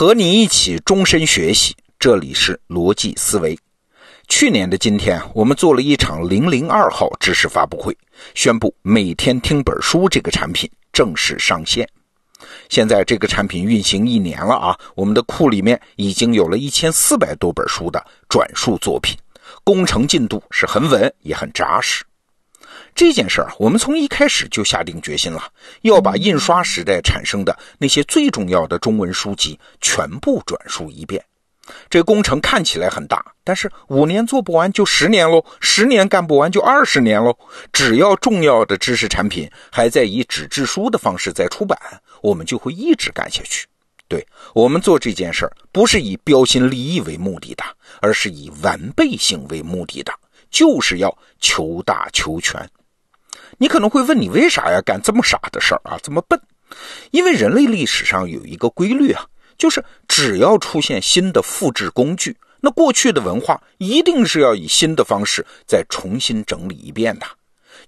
和你一起终身学习，这里是逻辑思维。去年的今天，我们做了一场零零二号知识发布会，宣布每天听本书这个产品正式上线。现在这个产品运行一年了啊，我们的库里面已经有了一千四百多本书的转述作品，工程进度是很稳也很扎实。这件事儿，我们从一开始就下定决心了，要把印刷时代产生的那些最重要的中文书籍全部转述一遍。这工程看起来很大，但是五年做不完就十年喽，十年干不完就二十年喽。只要重要的知识产品还在以纸质书的方式在出版，我们就会一直干下去。对我们做这件事儿，不是以标新立异为目的的，而是以完备性为目的的，就是要求大求全。你可能会问，你为啥要干这么傻的事儿啊？这么笨？因为人类历史上有一个规律啊，就是只要出现新的复制工具，那过去的文化一定是要以新的方式再重新整理一遍的。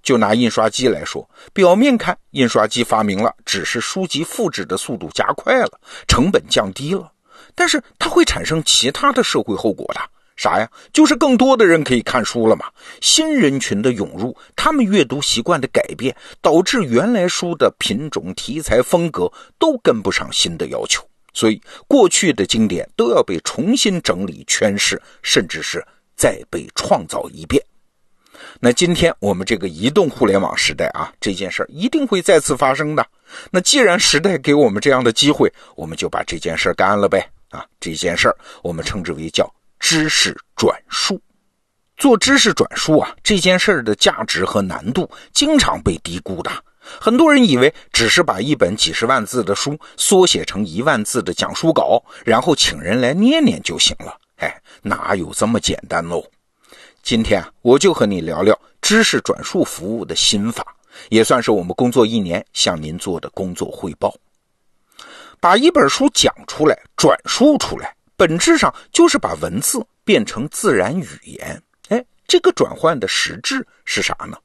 就拿印刷机来说，表面看，印刷机发明了，只是书籍复制的速度加快了，成本降低了，但是它会产生其他的社会后果的。啥呀？就是更多的人可以看书了嘛。新人群的涌入，他们阅读习惯的改变，导致原来书的品种、题材、风格都跟不上新的要求，所以过去的经典都要被重新整理、诠释，甚至是再被创造一遍。那今天我们这个移动互联网时代啊，这件事儿一定会再次发生的。那既然时代给我们这样的机会，我们就把这件事干了呗。啊，这件事儿我们称之为叫。知识转述，做知识转述啊，这件事儿的价值和难度经常被低估的。很多人以为只是把一本几十万字的书缩写成一万字的讲述稿，然后请人来念念就行了。哎，哪有这么简单喽？今天啊，我就和你聊聊知识转述服务的心法，也算是我们工作一年向您做的工作汇报。把一本书讲出来，转述出来。本质上就是把文字变成自然语言，哎，这个转换的实质是啥呢？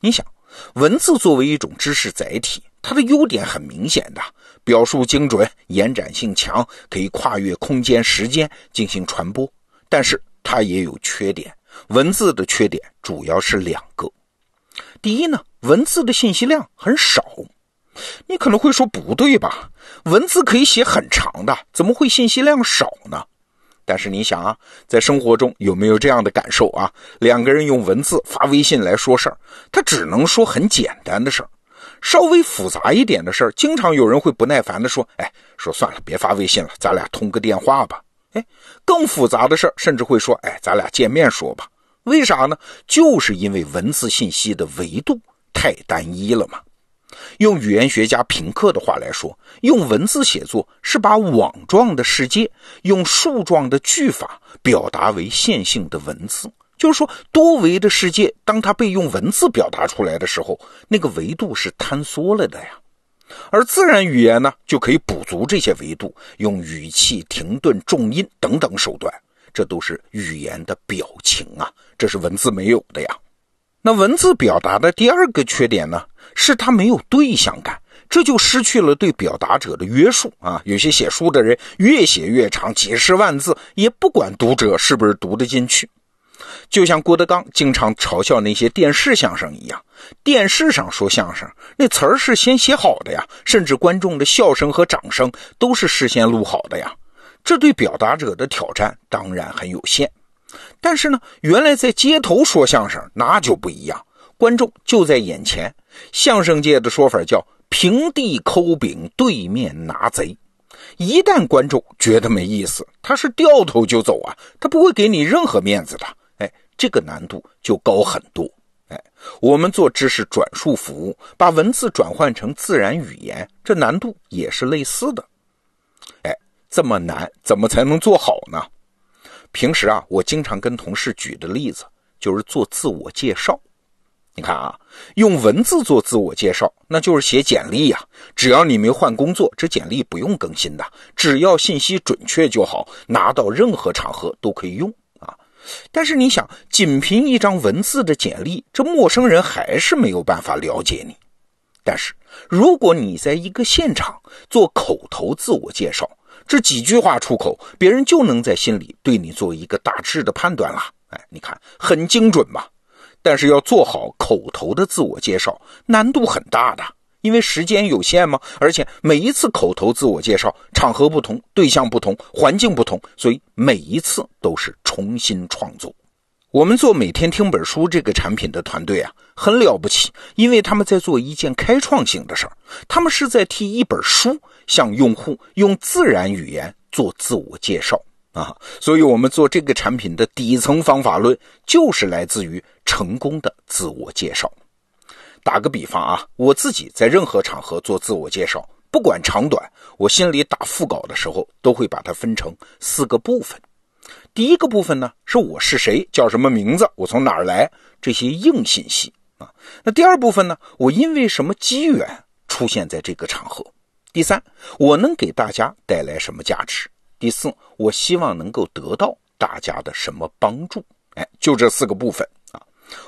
你想，文字作为一种知识载体，它的优点很明显的，表述精准，延展性强，可以跨越空间时间进行传播。但是它也有缺点，文字的缺点主要是两个。第一呢，文字的信息量很少。你可能会说不对吧？文字可以写很长的，怎么会信息量少呢？但是你想啊，在生活中有没有这样的感受啊？两个人用文字发微信来说事儿，他只能说很简单的事儿，稍微复杂一点的事儿，经常有人会不耐烦的说：“哎，说算了，别发微信了，咱俩通个电话吧。”哎，更复杂的事儿，甚至会说：“哎，咱俩见面说吧。”为啥呢？就是因为文字信息的维度太单一了嘛。用语言学家平克的话来说，用文字写作是把网状的世界用树状的句法表达为线性的文字。就是说，多维的世界，当它被用文字表达出来的时候，那个维度是坍缩了的呀。而自然语言呢，就可以补足这些维度，用语气、停顿、重音等等手段，这都是语言的表情啊，这是文字没有的呀。那文字表达的第二个缺点呢？是他没有对象感，这就失去了对表达者的约束啊！有些写书的人越写越长，几十万字，也不管读者是不是读得进去。就像郭德纲经常嘲笑那些电视相声一样，电视上说相声，那词儿是先写好的呀，甚至观众的笑声和掌声都是事先录好的呀。这对表达者的挑战当然很有限。但是呢，原来在街头说相声那就不一样，观众就在眼前。相声界的说法叫“平地抠饼，对面拿贼”。一旦观众觉得没意思，他是掉头就走啊，他不会给你任何面子的。哎，这个难度就高很多。哎，我们做知识转述服务，把文字转换成自然语言，这难度也是类似的。哎，这么难，怎么才能做好呢？平时啊，我经常跟同事举的例子就是做自我介绍。你看啊，用文字做自我介绍，那就是写简历呀。只要你没换工作，这简历不用更新的，只要信息准确就好，拿到任何场合都可以用啊。但是你想，仅凭一张文字的简历，这陌生人还是没有办法了解你。但是如果你在一个现场做口头自我介绍，这几句话出口，别人就能在心里对你做一个大致的判断了。哎，你看很精准吧？但是要做好口头的自我介绍，难度很大的，因为时间有限嘛，而且每一次口头自我介绍，场合不同，对象不同，环境不同，所以每一次都是重新创作。我们做每天听本书这个产品的团队啊，很了不起，因为他们在做一件开创性的事儿，他们是在替一本书向用户用自然语言做自我介绍。啊，所以我们做这个产品的底层方法论就是来自于成功的自我介绍。打个比方啊，我自己在任何场合做自我介绍，不管长短，我心里打副稿的时候都会把它分成四个部分。第一个部分呢，是我是谁，叫什么名字，我从哪儿来，这些硬信息啊。那第二部分呢，我因为什么机缘出现在这个场合？第三，我能给大家带来什么价值？第四，我希望能够得到大家的什么帮助？哎，就这四个部分啊。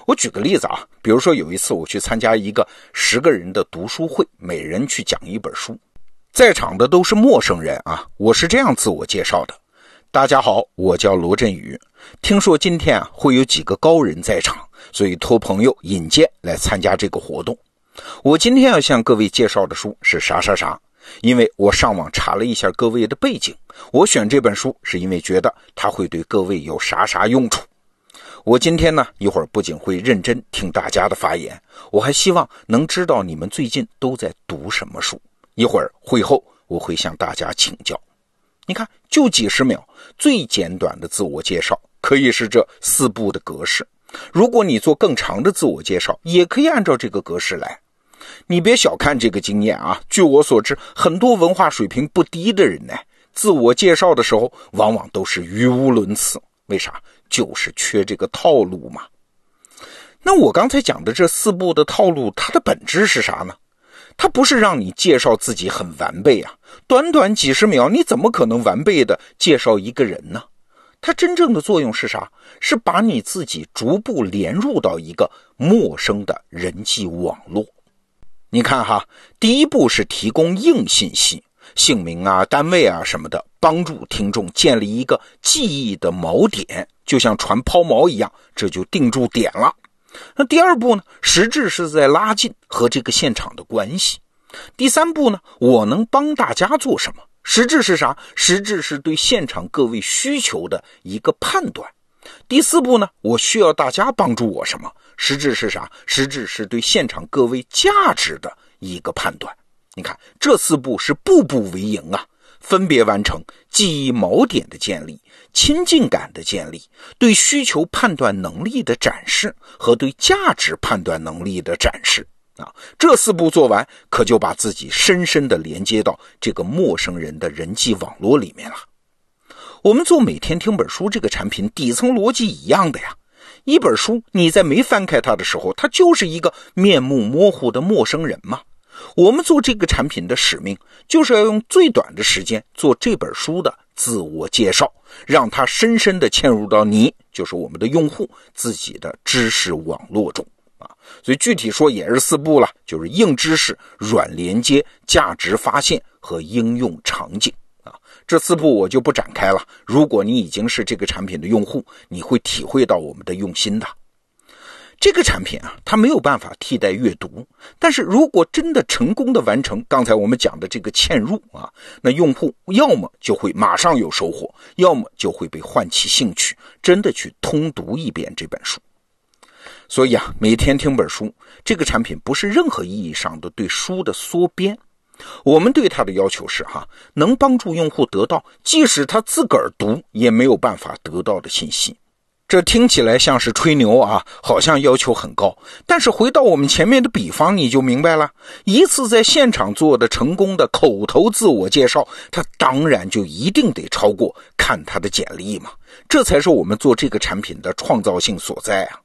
我举个例子啊，比如说有一次我去参加一个十个人的读书会，每人去讲一本书，在场的都是陌生人啊。我是这样自我介绍的：大家好，我叫罗振宇。听说今天啊会有几个高人在场，所以托朋友引荐来参加这个活动。我今天要向各位介绍的书是啥啥啥。因为我上网查了一下各位的背景，我选这本书是因为觉得它会对各位有啥啥用处。我今天呢，一会儿不仅会认真听大家的发言，我还希望能知道你们最近都在读什么书。一会儿会后我会向大家请教。你看，就几十秒，最简短的自我介绍可以是这四步的格式。如果你做更长的自我介绍，也可以按照这个格式来。你别小看这个经验啊！据我所知，很多文化水平不低的人呢，自我介绍的时候往往都是语无伦次。为啥？就是缺这个套路嘛。那我刚才讲的这四步的套路，它的本质是啥呢？它不是让你介绍自己很完备啊，短短几十秒，你怎么可能完备的介绍一个人呢？它真正的作用是啥？是把你自己逐步连入到一个陌生的人际网络。你看哈，第一步是提供硬信息，姓名啊、单位啊什么的，帮助听众建立一个记忆的锚点，就像船抛锚一样，这就定住点了。那第二步呢，实质是在拉近和这个现场的关系。第三步呢，我能帮大家做什么？实质是啥？实质是对现场各位需求的一个判断。第四步呢，我需要大家帮助我什么？实质是啥？实质是对现场各位价值的一个判断。你看，这四步是步步为营啊，分别完成记忆锚点的建立、亲近感的建立、对需求判断能力的展示和对价值判断能力的展示啊。这四步做完，可就把自己深深的连接到这个陌生人的人际网络里面了。我们做每天听本书这个产品，底层逻辑一样的呀。一本书，你在没翻开它的时候，它就是一个面目模糊的陌生人嘛。我们做这个产品的使命，就是要用最短的时间做这本书的自我介绍，让它深深的嵌入到你，就是我们的用户自己的知识网络中啊。所以具体说也是四步了，就是硬知识、软连接、价值发现和应用场景。这四步我就不展开了。如果你已经是这个产品的用户，你会体会到我们的用心的。这个产品啊，它没有办法替代阅读，但是如果真的成功的完成刚才我们讲的这个嵌入啊，那用户要么就会马上有收获，要么就会被唤起兴趣，真的去通读一遍这本书。所以啊，每天听本书，这个产品不是任何意义上的对书的缩编。我们对它的要求是哈，能帮助用户得到即使他自个儿读也没有办法得到的信息。这听起来像是吹牛啊，好像要求很高。但是回到我们前面的比方，你就明白了。一次在现场做的成功的口头自我介绍，它当然就一定得超过看他的简历嘛。这才是我们做这个产品的创造性所在啊。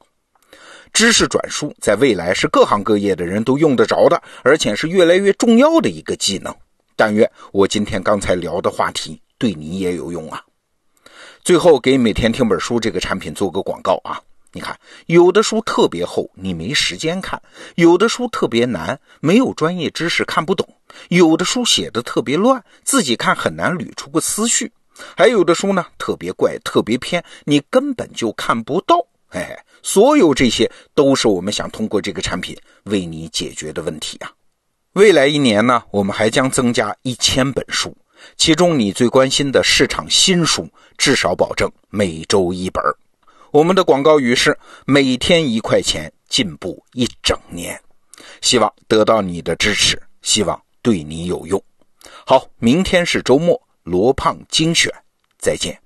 知识转述在未来是各行各业的人都用得着的，而且是越来越重要的一个技能。但愿我今天刚才聊的话题对你也有用啊！最后给每天听本书这个产品做个广告啊！你看，有的书特别厚，你没时间看；有的书特别难，没有专业知识看不懂；有的书写的特别乱，自己看很难捋出个思绪；还有的书呢，特别怪、特别偏，你根本就看不到。哎，所有这些都是我们想通过这个产品为你解决的问题啊！未来一年呢，我们还将增加一千本书，其中你最关心的市场新书，至少保证每周一本。我们的广告语是每天一块钱，进步一整年。希望得到你的支持，希望对你有用。好，明天是周末，罗胖精选，再见。